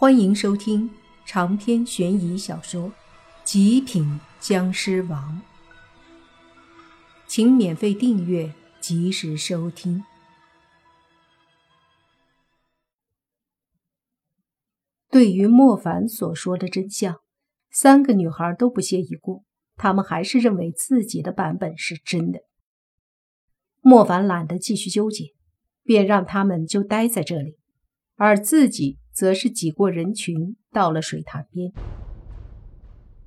欢迎收听长篇悬疑小说《极品僵尸王》，请免费订阅，及时收听。对于莫凡所说的真相，三个女孩都不屑一顾，她们还是认为自己的版本是真的。莫凡懒得继续纠结，便让他们就待在这里，而自己。则是挤过人群，到了水潭边，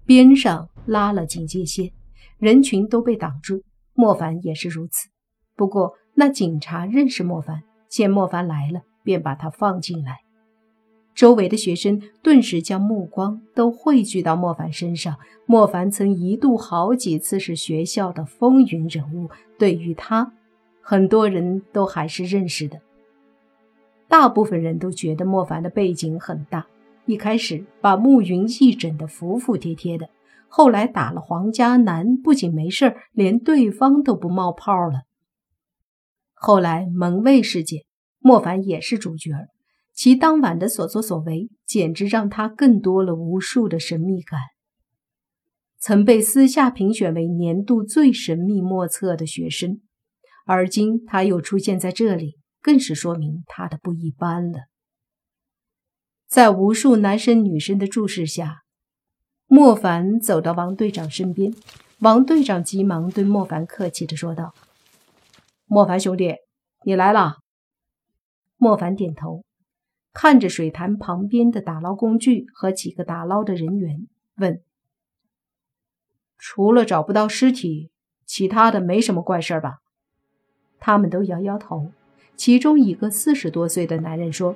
边上拉了警戒线，人群都被挡住。莫凡也是如此。不过那警察认识莫凡，见莫凡来了，便把他放进来。周围的学生顿时将目光都汇聚到莫凡身上。莫凡曾一度好几次是学校的风云人物，对于他，很多人都还是认识的。大部分人都觉得莫凡的背景很大，一开始把慕云逸整得服服帖帖的，后来打了黄家南，不仅没事连对方都不冒泡了。后来门卫事件，莫凡也是主角，其当晚的所作所为，简直让他更多了无数的神秘感。曾被私下评选为年度最神秘莫测的学生，而今他又出现在这里。更是说明他的不一般了。在无数男生女生的注视下，莫凡走到王队长身边。王队长急忙对莫凡客气的说道：“莫凡兄弟，你来了。”莫凡点头，看着水潭旁边的打捞工具和几个打捞的人员，问：“除了找不到尸体，其他的没什么怪事吧？”他们都摇摇头。其中一个四十多岁的男人说：“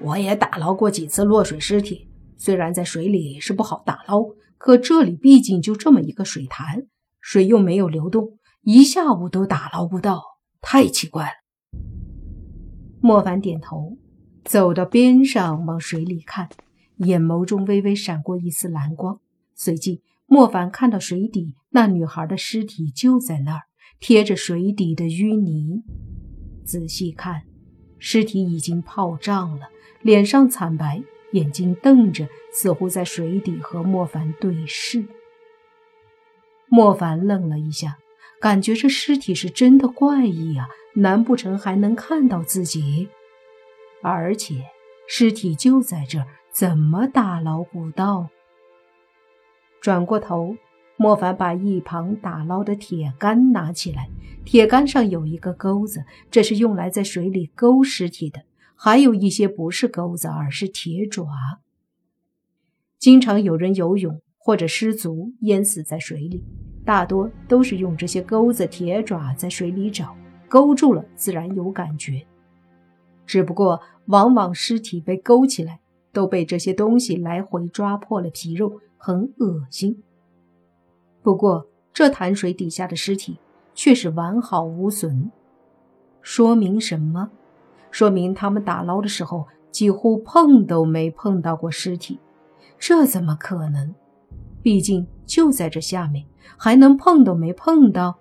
我也打捞过几次落水尸体，虽然在水里是不好打捞，可这里毕竟就这么一个水潭，水又没有流动，一下午都打捞不到，太奇怪了。”莫凡点头，走到边上往水里看，眼眸中微微闪过一丝蓝光。随即，莫凡看到水底那女孩的尸体就在那儿，贴着水底的淤泥。仔细看，尸体已经泡胀了，脸上惨白，眼睛瞪着，似乎在水底和莫凡对视。莫凡愣了一下，感觉这尸体是真的怪异啊！难不成还能看到自己？而且尸体就在这，怎么打捞不到？转过头。莫凡把一旁打捞的铁杆拿起来，铁杆上有一个钩子，这是用来在水里勾尸体的。还有一些不是钩子，而是铁爪。经常有人游泳或者失足淹死在水里，大多都是用这些钩子、铁爪在水里找，勾住了自然有感觉。只不过往往尸体被勾起来，都被这些东西来回抓破了皮肉，很恶心。不过，这潭水底下的尸体却是完好无损，说明什么？说明他们打捞的时候几乎碰都没碰到过尸体。这怎么可能？毕竟就在这下面，还能碰都没碰到？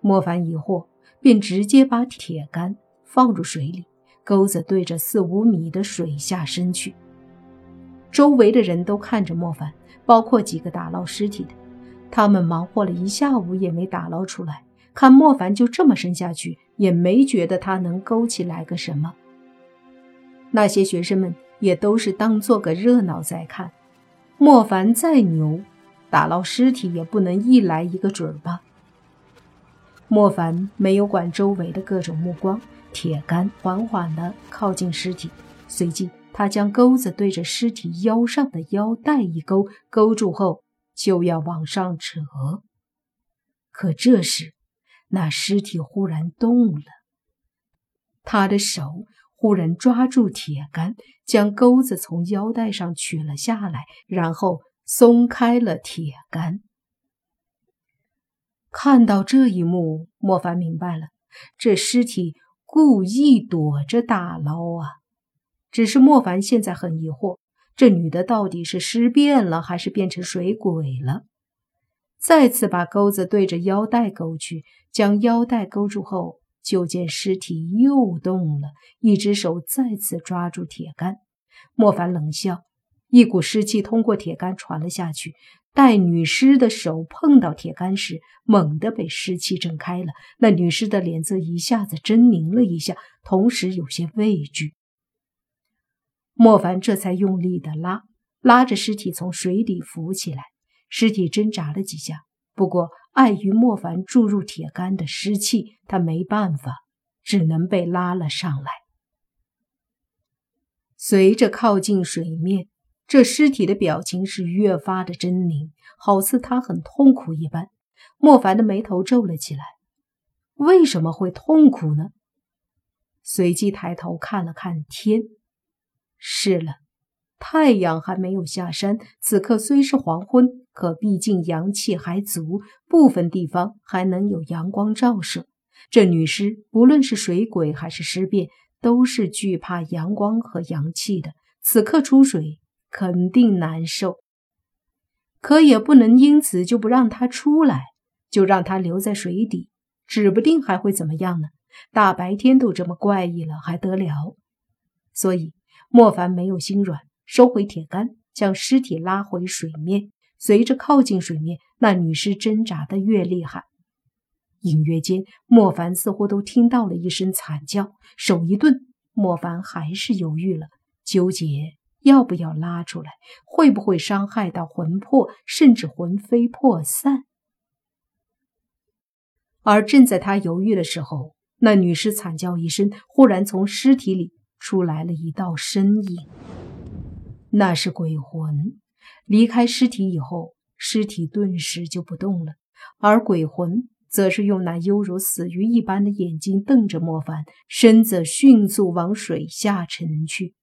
莫凡疑惑，便直接把铁杆放入水里，钩子对着四五米的水下伸去。周围的人都看着莫凡。包括几个打捞尸体的，他们忙活了一下午也没打捞出来。看莫凡就这么伸下去，也没觉得他能勾起来个什么。那些学生们也都是当做个热闹在看。莫凡再牛，打捞尸体也不能一来一个准儿吧。莫凡没有管周围的各种目光，铁杆缓缓地靠近尸体，随即。他将钩子对着尸体腰上的腰带一勾，勾住后就要往上扯。可这时，那尸体忽然动了，他的手忽然抓住铁杆，将钩子从腰带上取了下来，然后松开了铁杆。看到这一幕，莫凡明白了，这尸体故意躲着打捞啊。只是莫凡现在很疑惑，这女的到底是尸变了，还是变成水鬼了？再次把钩子对着腰带勾去，将腰带勾住后，就见尸体又动了，一只手再次抓住铁杆。莫凡冷笑，一股湿气通过铁杆传了下去。待女尸的手碰到铁杆时，猛地被湿气震开了。那女尸的脸色一下子狰狞了一下，同时有些畏惧。莫凡这才用力的拉，拉着尸体从水底浮起来。尸体挣扎了几下，不过碍于莫凡注入铁杆的湿气，他没办法，只能被拉了上来。随着靠近水面，这尸体的表情是越发的狰狞，好似他很痛苦一般。莫凡的眉头皱了起来，为什么会痛苦呢？随即抬头看了看天，是了。太阳还没有下山，此刻虽是黄昏，可毕竟阳气还足，部分地方还能有阳光照射。这女尸不论是水鬼还是尸变，都是惧怕阳光和阳气的。此刻出水肯定难受，可也不能因此就不让她出来，就让她留在水底，指不定还会怎么样呢？大白天都这么怪异了，还得了？所以莫凡没有心软。收回铁杆，将尸体拉回水面。随着靠近水面，那女尸挣扎的越厉害。隐约间，莫凡似乎都听到了一声惨叫。手一顿，莫凡还是犹豫了，纠结要不要拉出来，会不会伤害到魂魄，甚至魂飞魄散。而正在他犹豫的时候，那女尸惨叫一声，忽然从尸体里出来了一道身影。那是鬼魂离开尸体以后，尸体顿时就不动了，而鬼魂则是用那犹如死鱼一般的眼睛瞪着莫凡，身子迅速往水下沉去，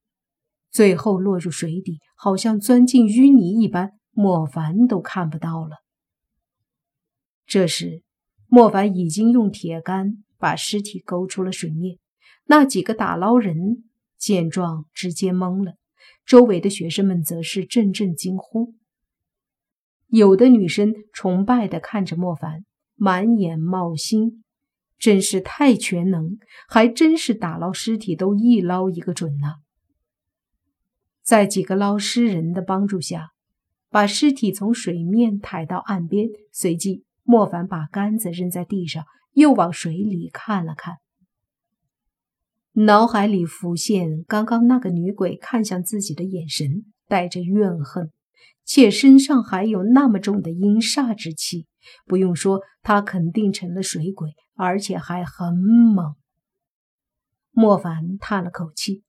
最后落入水底，好像钻进淤泥一般，莫凡都看不到了。这时，莫凡已经用铁杆把尸体勾出了水面，那几个打捞人见状，直接懵了。周围的学生们则是阵阵惊呼，有的女生崇拜地看着莫凡，满眼冒星，真是太全能，还真是打捞尸体都一捞一个准呐！在几个捞尸人的帮助下，把尸体从水面抬到岸边，随即莫凡把杆子扔在地上，又往水里看了看。脑海里浮现刚刚那个女鬼看向自己的眼神，带着怨恨，且身上还有那么重的阴煞之气。不用说，她肯定成了水鬼，而且还很猛。莫凡叹了口气，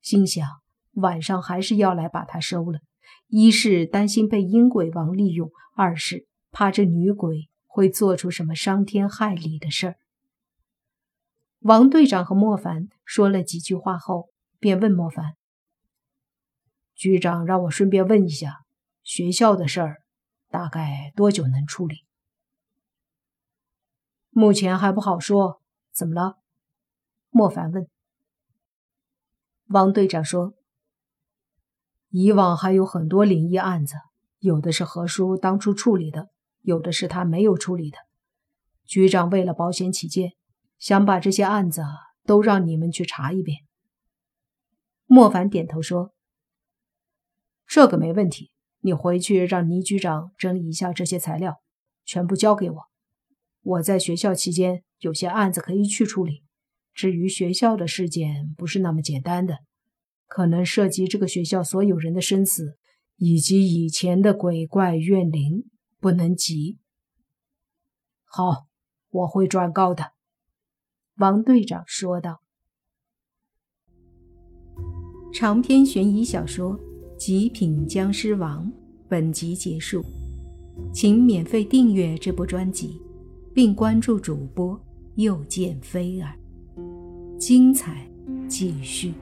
心想：晚上还是要来把她收了。一是担心被阴鬼王利用，二是怕这女鬼会做出什么伤天害理的事儿。王队长和莫凡说了几句话后，便问莫凡：“局长让我顺便问一下，学校的事儿大概多久能处理？”目前还不好说。怎么了？莫凡问。王队长说：“以往还有很多灵异案子，有的是何叔当初处理的，有的是他没有处理的。局长为了保险起见。”想把这些案子都让你们去查一遍。莫凡点头说：“这个没问题，你回去让倪局长整理一下这些材料，全部交给我。我在学校期间有些案子可以去处理。至于学校的事件，不是那么简单的，可能涉及这个学校所有人的生死，以及以前的鬼怪怨灵，不能急。好，我会转告的。”王队长说道：“长篇悬疑小说《极品僵尸王》本集结束，请免费订阅这部专辑，并关注主播又见菲儿，精彩继续。”